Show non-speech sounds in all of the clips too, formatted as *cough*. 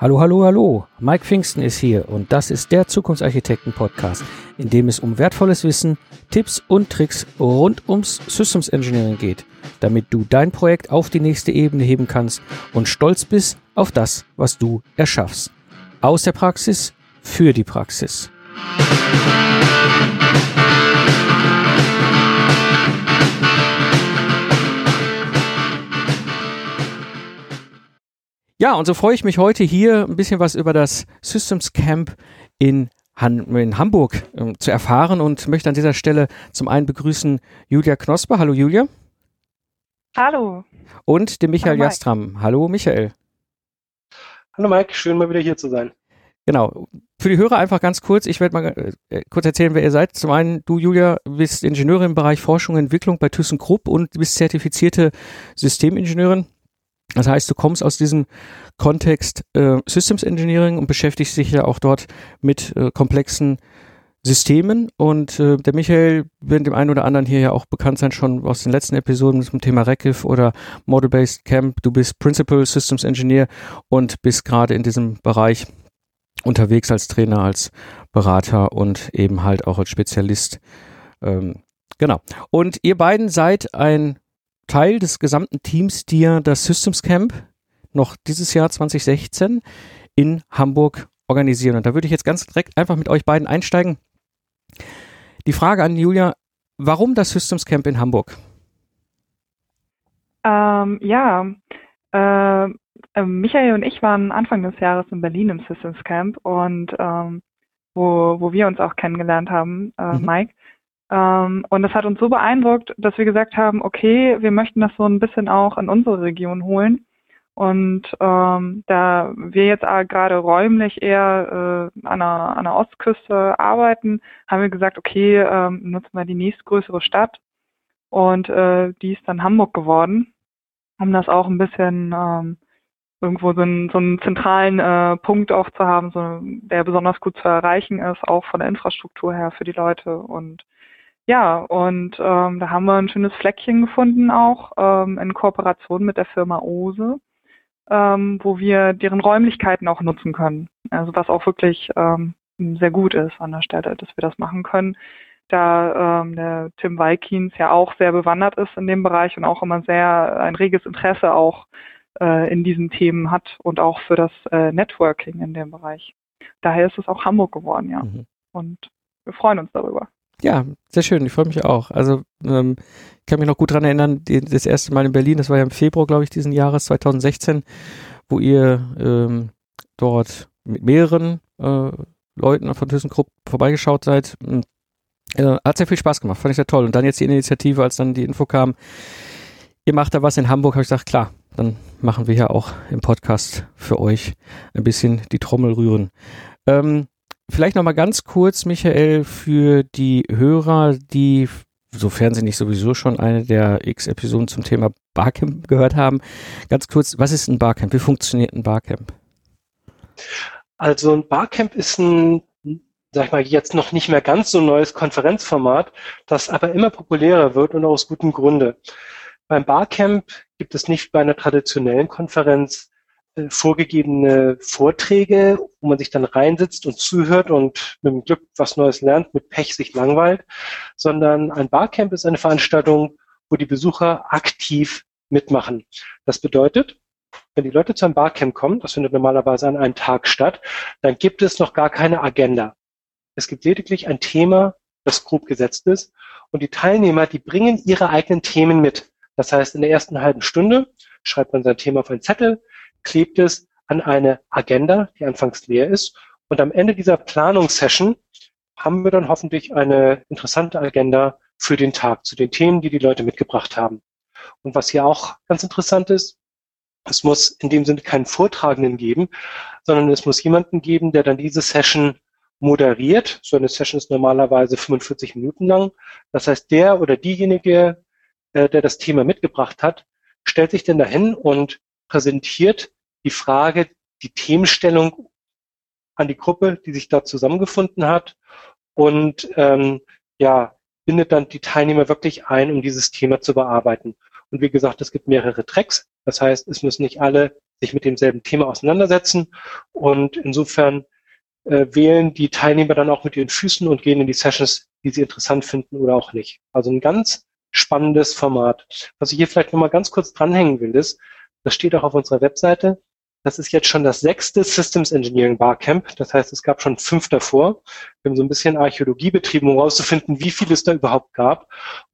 Hallo, hallo, hallo. Mike Pfingsten ist hier und das ist der Zukunftsarchitekten-Podcast, in dem es um wertvolles Wissen, Tipps und Tricks rund ums Systems Engineering geht, damit du dein Projekt auf die nächste Ebene heben kannst und stolz bist auf das, was du erschaffst. Aus der Praxis für die Praxis. Ja, und so freue ich mich heute hier ein bisschen was über das Systems Camp in, Han in Hamburg äh, zu erfahren und möchte an dieser Stelle zum einen begrüßen Julia Knosper. Hallo Julia. Hallo. Und den Michael Hallo, Jastram. Hallo Michael. Hallo Mike, schön mal wieder hier zu sein. Genau. Für die Hörer einfach ganz kurz. Ich werde mal äh, kurz erzählen, wer ihr seid. Zum einen, du, Julia, bist Ingenieurin im Bereich Forschung und Entwicklung bei ThyssenKrupp und bist zertifizierte Systemingenieurin. Das heißt, du kommst aus diesem Kontext äh, Systems Engineering und beschäftigst dich ja auch dort mit äh, komplexen Systemen. Und äh, der Michael wird dem einen oder anderen hier ja auch bekannt sein, schon aus den letzten Episoden zum Thema Reckif oder Model-Based Camp. Du bist Principal Systems Engineer und bist gerade in diesem Bereich unterwegs als Trainer, als Berater und eben halt auch als Spezialist. Ähm, genau. Und ihr beiden seid ein Teil des gesamten Teams, die ja das Systems Camp noch dieses Jahr 2016 in Hamburg organisieren. Und da würde ich jetzt ganz direkt einfach mit euch beiden einsteigen. Die Frage an Julia, warum das Systems Camp in Hamburg? Ähm, ja, äh, äh, Michael und ich waren Anfang des Jahres in Berlin im Systems Camp und ähm, wo, wo wir uns auch kennengelernt haben, äh, mhm. Mike. Ähm, und das hat uns so beeindruckt, dass wir gesagt haben, okay, wir möchten das so ein bisschen auch in unsere Region holen. Und ähm, da wir jetzt gerade räumlich eher äh, an, der, an der Ostküste arbeiten, haben wir gesagt, okay, ähm, nutzen wir die nächstgrößere Stadt. Und äh, die ist dann Hamburg geworden, um das auch ein bisschen ähm, irgendwo so einen, so einen zentralen äh, Punkt auch zu haben, so, der besonders gut zu erreichen ist, auch von der Infrastruktur her für die Leute. Und ja, und ähm, da haben wir ein schönes Fleckchen gefunden auch ähm, in Kooperation mit der Firma Ose, ähm, wo wir deren Räumlichkeiten auch nutzen können. Also was auch wirklich ähm, sehr gut ist an der Stelle, dass wir das machen können. Da ähm, der Tim Weikins ja auch sehr bewandert ist in dem Bereich und auch immer sehr ein reges Interesse auch äh, in diesen Themen hat und auch für das äh, Networking in dem Bereich. Daher ist es auch Hamburg geworden, ja. Mhm. Und wir freuen uns darüber. Ja, sehr schön. Ich freue mich auch. Also ähm, ich kann mich noch gut dran erinnern, die, das erste Mal in Berlin, das war ja im Februar, glaube ich, diesen Jahres 2016, wo ihr ähm, dort mit mehreren äh, Leuten von ThyssenKrupp vorbeigeschaut seid. Hm, äh, hat sehr viel Spaß gemacht, fand ich sehr toll. Und dann jetzt die Initiative, als dann die Info kam, ihr macht da was in Hamburg, habe ich gesagt, klar, dann machen wir ja auch im Podcast für euch ein bisschen die Trommel rühren. Ähm, vielleicht noch mal ganz kurz, Michael, für die Hörer, die, sofern sie nicht sowieso schon eine der X-Episoden zum Thema Barcamp gehört haben, ganz kurz, was ist ein Barcamp? Wie funktioniert ein Barcamp? Also ein Barcamp ist ein, sag ich mal, jetzt noch nicht mehr ganz so neues Konferenzformat, das aber immer populärer wird und aus gutem Grunde. Beim Barcamp gibt es nicht bei einer traditionellen Konferenz vorgegebene Vorträge, wo man sich dann reinsitzt und zuhört und mit dem Glück was Neues lernt, mit Pech sich langweilt, sondern ein Barcamp ist eine Veranstaltung, wo die Besucher aktiv mitmachen. Das bedeutet, wenn die Leute zu einem Barcamp kommen, das findet normalerweise an einem Tag statt, dann gibt es noch gar keine Agenda. Es gibt lediglich ein Thema, das grob gesetzt ist und die Teilnehmer, die bringen ihre eigenen Themen mit. Das heißt, in der ersten halben Stunde schreibt man sein Thema auf einen Zettel, klebt es an eine Agenda, die anfangs leer ist. Und am Ende dieser Planungssession haben wir dann hoffentlich eine interessante Agenda für den Tag zu den Themen, die die Leute mitgebracht haben. Und was hier auch ganz interessant ist, es muss in dem Sinne keinen Vortragenden geben, sondern es muss jemanden geben, der dann diese Session moderiert. So eine Session ist normalerweise 45 Minuten lang. Das heißt, der oder diejenige, äh, der das Thema mitgebracht hat, stellt sich dann dahin und präsentiert die Frage, die Themenstellung an die Gruppe, die sich da zusammengefunden hat und ähm, ja, bindet dann die Teilnehmer wirklich ein, um dieses Thema zu bearbeiten. Und wie gesagt, es gibt mehrere Tracks. Das heißt, es müssen nicht alle sich mit demselben Thema auseinandersetzen. Und insofern äh, wählen die Teilnehmer dann auch mit ihren Füßen und gehen in die Sessions, die sie interessant finden oder auch nicht. Also ein ganz spannendes Format. Was ich hier vielleicht nochmal ganz kurz dranhängen will, ist, das steht auch auf unserer Webseite, das ist jetzt schon das sechste Systems Engineering Barcamp. Das heißt, es gab schon fünf davor. Wir haben so ein bisschen Archäologie betrieben, um herauszufinden, wie viel es da überhaupt gab.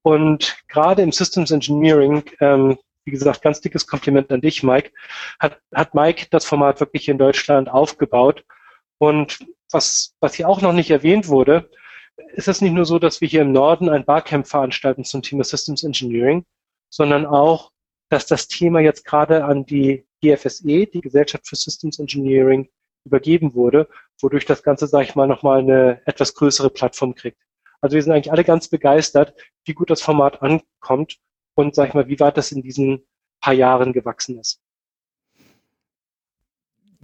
Und gerade im Systems Engineering, ähm, wie gesagt, ganz dickes Kompliment an dich, Mike, hat, hat Mike das Format wirklich in Deutschland aufgebaut. Und was, was hier auch noch nicht erwähnt wurde, ist es nicht nur so, dass wir hier im Norden ein Barcamp veranstalten zum Thema Systems Engineering, sondern auch, dass das Thema jetzt gerade an die GFSE, die Gesellschaft für Systems Engineering, übergeben wurde, wodurch das Ganze, sage ich mal, nochmal eine etwas größere Plattform kriegt. Also wir sind eigentlich alle ganz begeistert, wie gut das Format ankommt und, sag ich mal, wie weit das in diesen paar Jahren gewachsen ist.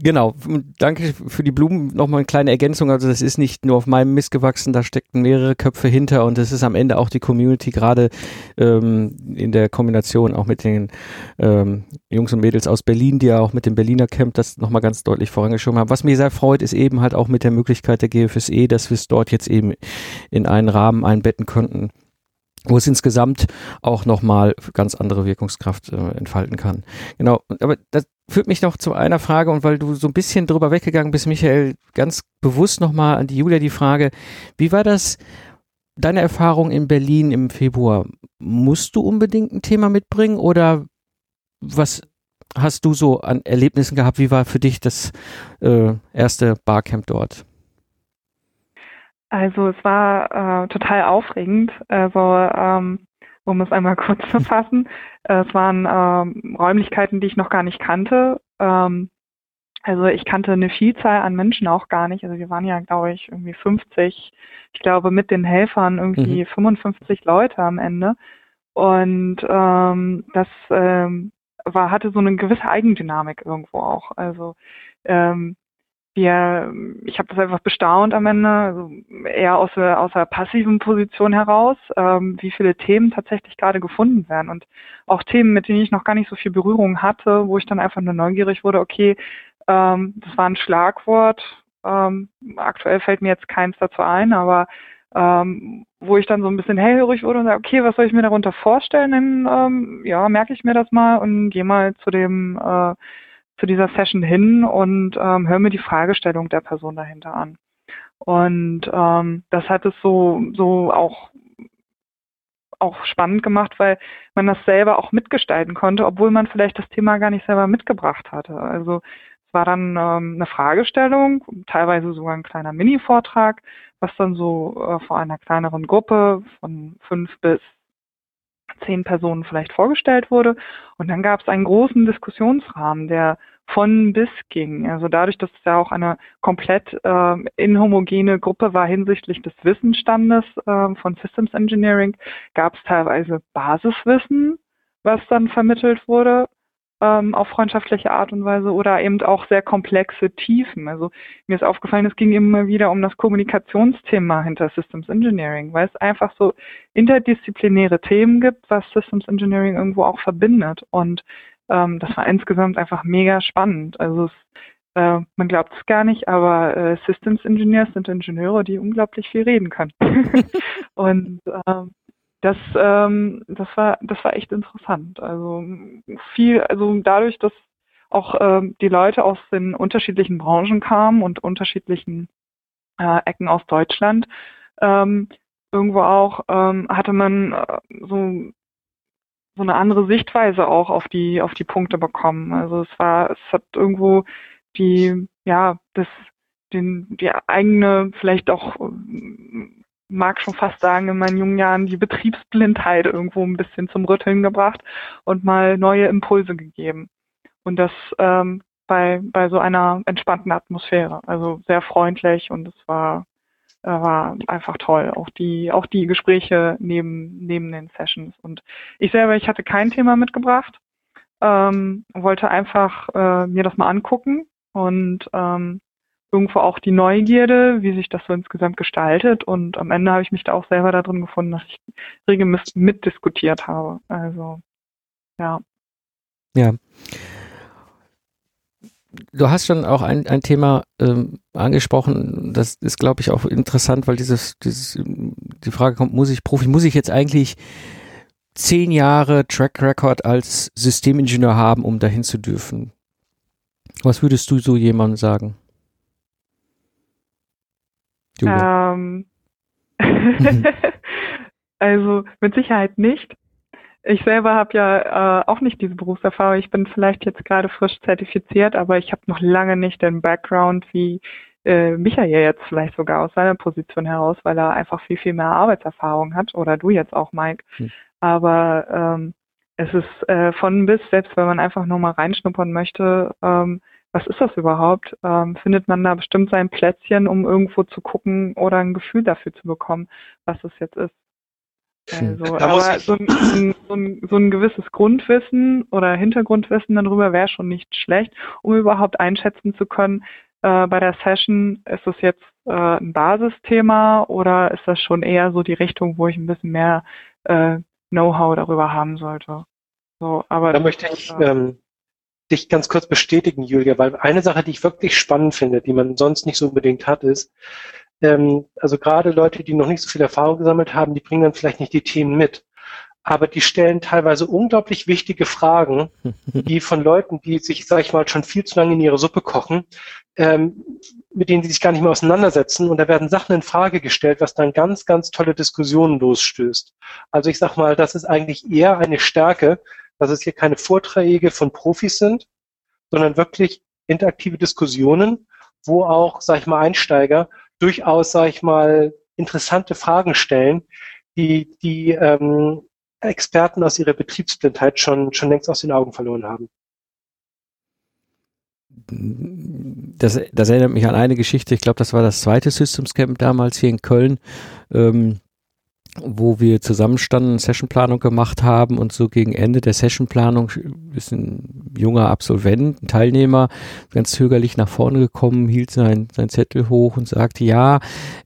Genau, danke für die Blumen. Nochmal eine kleine Ergänzung. Also das ist nicht nur auf meinem Mist gewachsen, da steckten mehrere Köpfe hinter und es ist am Ende auch die Community, gerade ähm, in der Kombination auch mit den ähm, Jungs und Mädels aus Berlin, die ja auch mit dem Berliner Camp das nochmal ganz deutlich vorangeschoben haben. Was mir sehr freut, ist eben halt auch mit der Möglichkeit der GFSE, dass wir es dort jetzt eben in einen Rahmen einbetten könnten, wo es insgesamt auch nochmal ganz andere Wirkungskraft äh, entfalten kann. Genau, aber das führt mich noch zu einer Frage und weil du so ein bisschen drüber weggegangen bist, Michael, ganz bewusst nochmal an die Julia die Frage, wie war das, deine Erfahrung in Berlin im Februar? Musst du unbedingt ein Thema mitbringen oder was hast du so an Erlebnissen gehabt? Wie war für dich das äh, erste Barcamp dort? Also es war äh, total aufregend. Also ähm, um es einmal *laughs* kurz zu fassen, äh, es waren ähm, Räumlichkeiten, die ich noch gar nicht kannte. Ähm, also ich kannte eine Vielzahl an Menschen auch gar nicht. Also wir waren ja, glaube ich, irgendwie 50. Ich glaube mit den Helfern irgendwie mhm. 55 Leute am Ende. Und ähm, das ähm, war hatte so eine gewisse Eigendynamik irgendwo auch. Also ähm, wir, ich habe das einfach bestaunt am Ende, also eher aus der, aus der passiven Position heraus, ähm, wie viele Themen tatsächlich gerade gefunden werden und auch Themen, mit denen ich noch gar nicht so viel Berührung hatte, wo ich dann einfach nur neugierig wurde, okay, ähm, das war ein Schlagwort, ähm, aktuell fällt mir jetzt keins dazu ein, aber ähm, wo ich dann so ein bisschen hellhörig wurde und sage, okay, was soll ich mir darunter vorstellen? Dann ähm, ja, merke ich mir das mal und gehe mal zu dem äh, zu dieser Session hin und ähm, höre mir die Fragestellung der Person dahinter an. Und ähm, das hat es so, so auch, auch spannend gemacht, weil man das selber auch mitgestalten konnte, obwohl man vielleicht das Thema gar nicht selber mitgebracht hatte. Also es war dann ähm, eine Fragestellung, teilweise sogar ein kleiner Mini-Vortrag, was dann so äh, vor einer kleineren Gruppe von fünf bis zehn Personen vielleicht vorgestellt wurde. Und dann gab es einen großen Diskussionsrahmen, der von bis ging. Also dadurch, dass es ja auch eine komplett äh, inhomogene Gruppe war hinsichtlich des Wissensstandes äh, von Systems Engineering, gab es teilweise Basiswissen, was dann vermittelt wurde ähm, auf freundschaftliche Art und Weise oder eben auch sehr komplexe Tiefen. Also mir ist aufgefallen, es ging immer wieder um das Kommunikationsthema hinter Systems Engineering, weil es einfach so interdisziplinäre Themen gibt, was Systems Engineering irgendwo auch verbindet. Und ähm, das war insgesamt einfach mega spannend. Also es, äh, man glaubt es gar nicht, aber äh, Systems Engineers sind Ingenieure, die unglaublich viel reden können. *laughs* und ähm, das, ähm, das war, das war echt interessant. Also viel, also dadurch, dass auch ähm, die Leute aus den unterschiedlichen Branchen kamen und unterschiedlichen äh, Ecken aus Deutschland, ähm, irgendwo auch ähm, hatte man äh, so so eine andere Sichtweise auch auf die auf die Punkte bekommen. Also es war, es hat irgendwo die ja das den die eigene vielleicht auch mag schon fast sagen in meinen jungen Jahren die Betriebsblindheit irgendwo ein bisschen zum Rütteln gebracht und mal neue Impulse gegeben. Und das ähm, bei bei so einer entspannten Atmosphäre, also sehr freundlich und es war äh, war einfach toll. Auch die, auch die Gespräche neben, neben den Sessions. Und ich selber, ich hatte kein Thema mitgebracht, ähm, wollte einfach äh, mir das mal angucken und ähm, irgendwo auch die Neugierde, wie sich das so insgesamt gestaltet. Und am Ende habe ich mich da auch selber da drin gefunden, dass ich regelmäßig mitdiskutiert habe. Also, ja. Ja. du hast schon auch ein, ein Thema ähm, angesprochen, das ist, glaube ich, auch interessant, weil dieses, dieses, die Frage kommt, muss ich Profi, muss ich jetzt eigentlich zehn Jahre Track Record als Systemingenieur haben, um dahin zu dürfen? Was würdest du so jemandem sagen? Ähm, *laughs* also mit Sicherheit nicht. Ich selber habe ja äh, auch nicht diese Berufserfahrung. Ich bin vielleicht jetzt gerade frisch zertifiziert, aber ich habe noch lange nicht den Background wie äh, Michael jetzt vielleicht sogar aus seiner Position heraus, weil er einfach viel, viel mehr Arbeitserfahrung hat oder du jetzt auch, Mike. Hm. Aber ähm, es ist äh, von bis, selbst wenn man einfach nur mal reinschnuppern möchte, ähm, was ist das überhaupt? Ähm, findet man da bestimmt sein Plätzchen, um irgendwo zu gucken oder ein Gefühl dafür zu bekommen, was es jetzt ist? Hm. Also, aber so ein, so, ein, so ein gewisses Grundwissen oder Hintergrundwissen darüber wäre schon nicht schlecht, um überhaupt einschätzen zu können, äh, bei der Session, ist es jetzt äh, ein Basisthema oder ist das schon eher so die Richtung, wo ich ein bisschen mehr äh, Know-how darüber haben sollte? So, aber da möchte ich äh, ähm, dich ganz kurz bestätigen, Julia, weil eine Sache, die ich wirklich spannend finde, die man sonst nicht so unbedingt hat, ist, ähm, also gerade Leute, die noch nicht so viel Erfahrung gesammelt haben, die bringen dann vielleicht nicht die Themen mit. Aber die stellen teilweise unglaublich wichtige Fragen, *laughs* die von Leuten, die sich, sag ich mal, schon viel zu lange in ihre Suppe kochen, ähm, mit denen sie sich gar nicht mehr auseinandersetzen. Und da werden Sachen in Frage gestellt, was dann ganz, ganz tolle Diskussionen losstößt. Also ich sag mal, das ist eigentlich eher eine Stärke, dass es hier keine Vorträge von Profis sind, sondern wirklich interaktive Diskussionen, wo auch, sag ich mal, Einsteiger durchaus, sage ich mal, interessante Fragen stellen, die die ähm, Experten aus ihrer Betriebsblindheit schon, schon längst aus den Augen verloren haben. Das, das erinnert mich an eine Geschichte, ich glaube, das war das zweite Systems Camp damals hier in Köln. Ähm, wo wir zusammenstanden, Sessionplanung gemacht haben und so gegen Ende der Sessionplanung ist ein junger Absolvent, ein Teilnehmer, ganz zögerlich nach vorne gekommen, hielt sein, sein Zettel hoch und sagte, ja,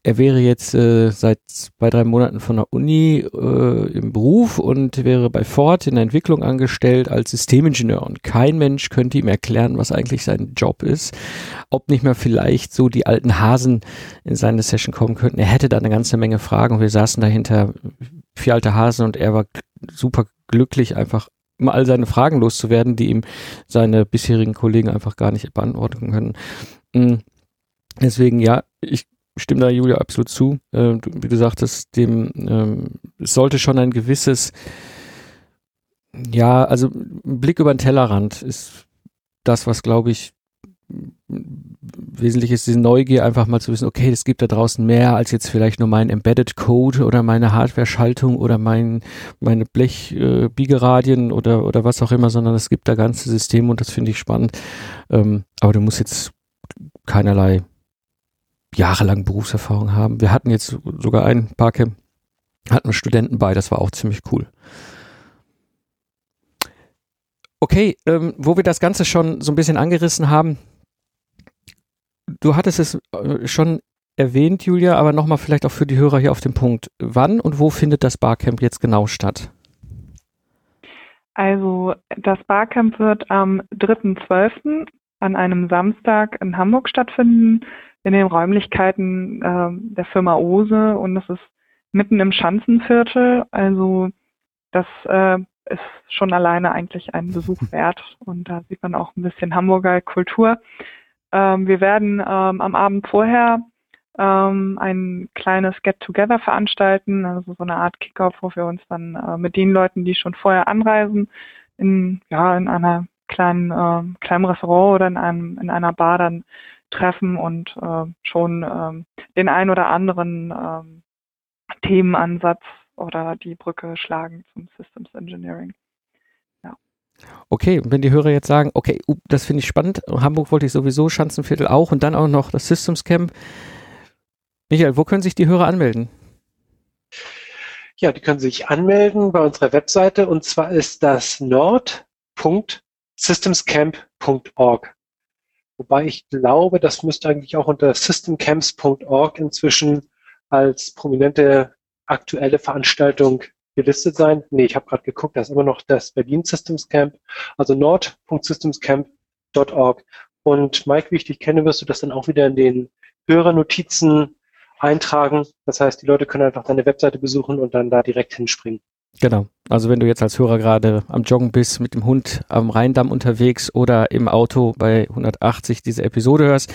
er wäre jetzt äh, seit zwei, drei Monaten von der Uni äh, im Beruf und wäre bei Ford in der Entwicklung angestellt als Systemingenieur und kein Mensch könnte ihm erklären, was eigentlich sein Job ist, ob nicht mehr vielleicht so die alten Hasen in seine Session kommen könnten. Er hätte da eine ganze Menge Fragen und wir saßen dahinter der vier alte Hasen und er war super glücklich, einfach mal all seine Fragen loszuwerden, die ihm seine bisherigen Kollegen einfach gar nicht beantworten können. Mm. Deswegen, ja, ich stimme da Julia absolut zu. Äh, wie du sagtest, dem ähm, es sollte schon ein gewisses, ja, also Blick über den Tellerrand ist das, was glaube ich wesentlich ist diese Neugier, einfach mal zu wissen, okay, es gibt da draußen mehr als jetzt vielleicht nur mein Embedded Code oder meine Hardware-Schaltung oder mein, meine Blech-Biegeradien äh, oder, oder was auch immer, sondern es gibt da ganze Systeme und das finde ich spannend. Ähm, aber du musst jetzt keinerlei jahrelang Berufserfahrung haben. Wir hatten jetzt sogar ein Barcamp, hatten Studenten bei, das war auch ziemlich cool. Okay, ähm, wo wir das Ganze schon so ein bisschen angerissen haben, du hattest es äh, schon erwähnt, Julia, aber nochmal vielleicht auch für die Hörer hier auf den Punkt. Wann und wo findet das Barcamp jetzt genau statt? Also das Barcamp wird am 3.12. an einem Samstag in Hamburg stattfinden, in den Räumlichkeiten äh, der Firma Ose und das ist mitten im Schanzenviertel. Also das äh, ist schon alleine eigentlich ein Besuch wert und da sieht man auch ein bisschen Hamburger Kultur. Ähm, wir werden ähm, am Abend vorher ähm, ein kleines Get-Together veranstalten, also so eine Art Kickoff, wo wir uns dann äh, mit den Leuten, die schon vorher anreisen, in, ja, in einer kleinen, äh, kleinen Restaurant oder in einem, in einer Bar dann treffen und äh, schon äh, den ein oder anderen äh, Themenansatz oder die Brücke schlagen zum Systems Engineering. Okay, und wenn die Hörer jetzt sagen, okay, das finde ich spannend, Hamburg wollte ich sowieso, Schanzenviertel auch und dann auch noch das Systems Camp. Michael, wo können sich die Hörer anmelden? Ja, die können sich anmelden bei unserer Webseite und zwar ist das nord.systemscamp.org. Wobei ich glaube, das müsste eigentlich auch unter systemcamps.org inzwischen als prominente aktuelle Veranstaltung gelistet sein. Nee, ich habe gerade geguckt, da ist immer noch das Berlin Systems Camp, also nord.systemscamp.org Und Mike, wie ich dich kenne, wirst du das dann auch wieder in den Hörernotizen eintragen. Das heißt, die Leute können einfach deine Webseite besuchen und dann da direkt hinspringen. Genau. Also wenn du jetzt als Hörer gerade am Joggen bist, mit dem Hund am Rheindamm unterwegs oder im Auto bei 180 diese Episode hörst,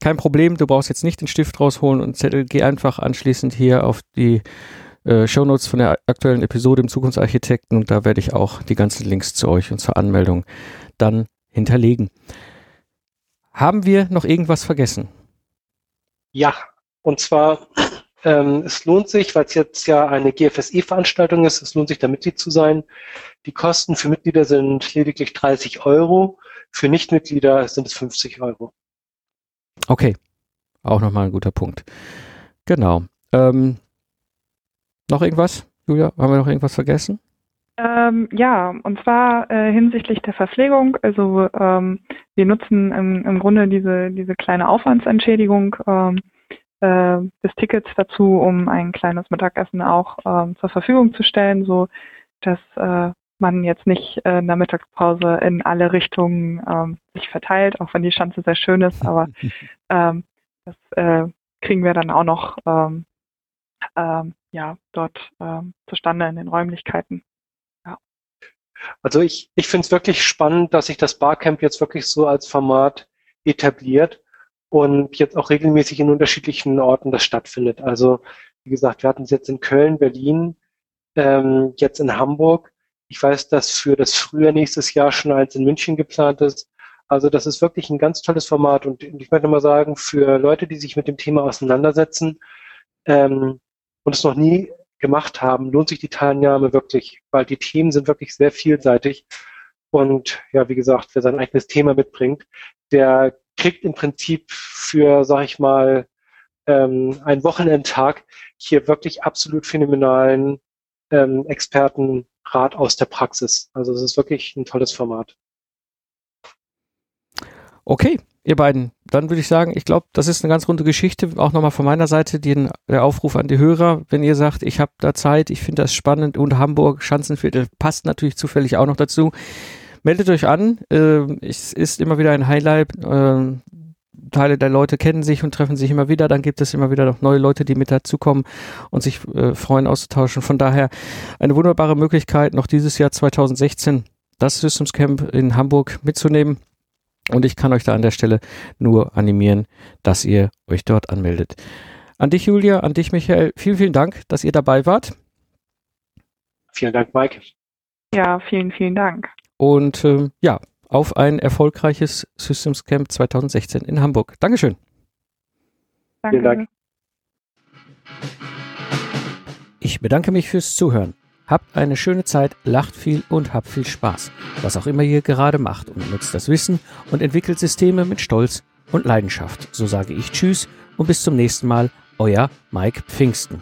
kein Problem, du brauchst jetzt nicht den Stift rausholen und Zettel, geh einfach anschließend hier auf die äh, Shownotes von der aktuellen Episode im Zukunftsarchitekten und da werde ich auch die ganzen Links zu euch und zur Anmeldung dann hinterlegen. Haben wir noch irgendwas vergessen? Ja, und zwar ähm, es lohnt sich, weil es jetzt ja eine GFSE-Veranstaltung ist, es lohnt sich da Mitglied zu sein. Die Kosten für Mitglieder sind lediglich 30 Euro, für Nichtmitglieder sind es 50 Euro. Okay, auch nochmal ein guter Punkt. Genau. Ähm, noch irgendwas, Julia? Haben wir noch irgendwas vergessen? Ähm, ja, und zwar äh, hinsichtlich der Verpflegung. Also ähm, wir nutzen im, im Grunde diese, diese kleine Aufwandsentschädigung ähm, äh, des Tickets dazu, um ein kleines Mittagessen auch ähm, zur Verfügung zu stellen, so dass äh, man jetzt nicht äh, in der Mittagspause in alle Richtungen ähm, sich verteilt, auch wenn die Schanze sehr schön ist, aber *laughs* ähm, das äh, kriegen wir dann auch noch ja, dort ähm, zustande in den Räumlichkeiten. Ja. Also ich, ich finde es wirklich spannend, dass sich das Barcamp jetzt wirklich so als Format etabliert und jetzt auch regelmäßig in unterschiedlichen Orten das stattfindet. Also wie gesagt, wir hatten es jetzt in Köln, Berlin, ähm, jetzt in Hamburg. Ich weiß, dass für das Frühjahr nächstes Jahr schon eins in München geplant ist. Also das ist wirklich ein ganz tolles Format und ich möchte mal sagen, für Leute, die sich mit dem Thema auseinandersetzen ähm, und es noch nie gemacht haben, lohnt sich die Teilnahme wirklich, weil die Themen sind wirklich sehr vielseitig. Und ja, wie gesagt, wer sein eigenes Thema mitbringt, der kriegt im Prinzip für, sag ich mal, ähm, einen Wochenendtag hier wirklich absolut phänomenalen ähm, Expertenrat aus der Praxis. Also es ist wirklich ein tolles Format. Okay, ihr beiden, dann würde ich sagen, ich glaube, das ist eine ganz runde Geschichte. Auch nochmal von meiner Seite den, der Aufruf an die Hörer, wenn ihr sagt, ich habe da Zeit, ich finde das spannend und Hamburg, Schanzenviertel passt natürlich zufällig auch noch dazu. Meldet euch an. Äh, es ist immer wieder ein Highlight. Äh, Teile der Leute kennen sich und treffen sich immer wieder. Dann gibt es immer wieder noch neue Leute, die mit dazukommen und sich äh, freuen auszutauschen. Von daher eine wunderbare Möglichkeit, noch dieses Jahr 2016 das Systems Camp in Hamburg mitzunehmen. Und ich kann euch da an der Stelle nur animieren, dass ihr euch dort anmeldet. An dich, Julia, an dich, Michael, vielen, vielen Dank, dass ihr dabei wart. Vielen Dank, Mike. Ja, vielen, vielen Dank. Und äh, ja, auf ein erfolgreiches Systems Camp 2016 in Hamburg. Dankeschön. Danke. Vielen Dank. Ich bedanke mich fürs Zuhören. Habt eine schöne Zeit, lacht viel und habt viel Spaß. Was auch immer ihr gerade macht und nutzt das Wissen und entwickelt Systeme mit Stolz und Leidenschaft. So sage ich Tschüss und bis zum nächsten Mal, euer Mike Pfingsten.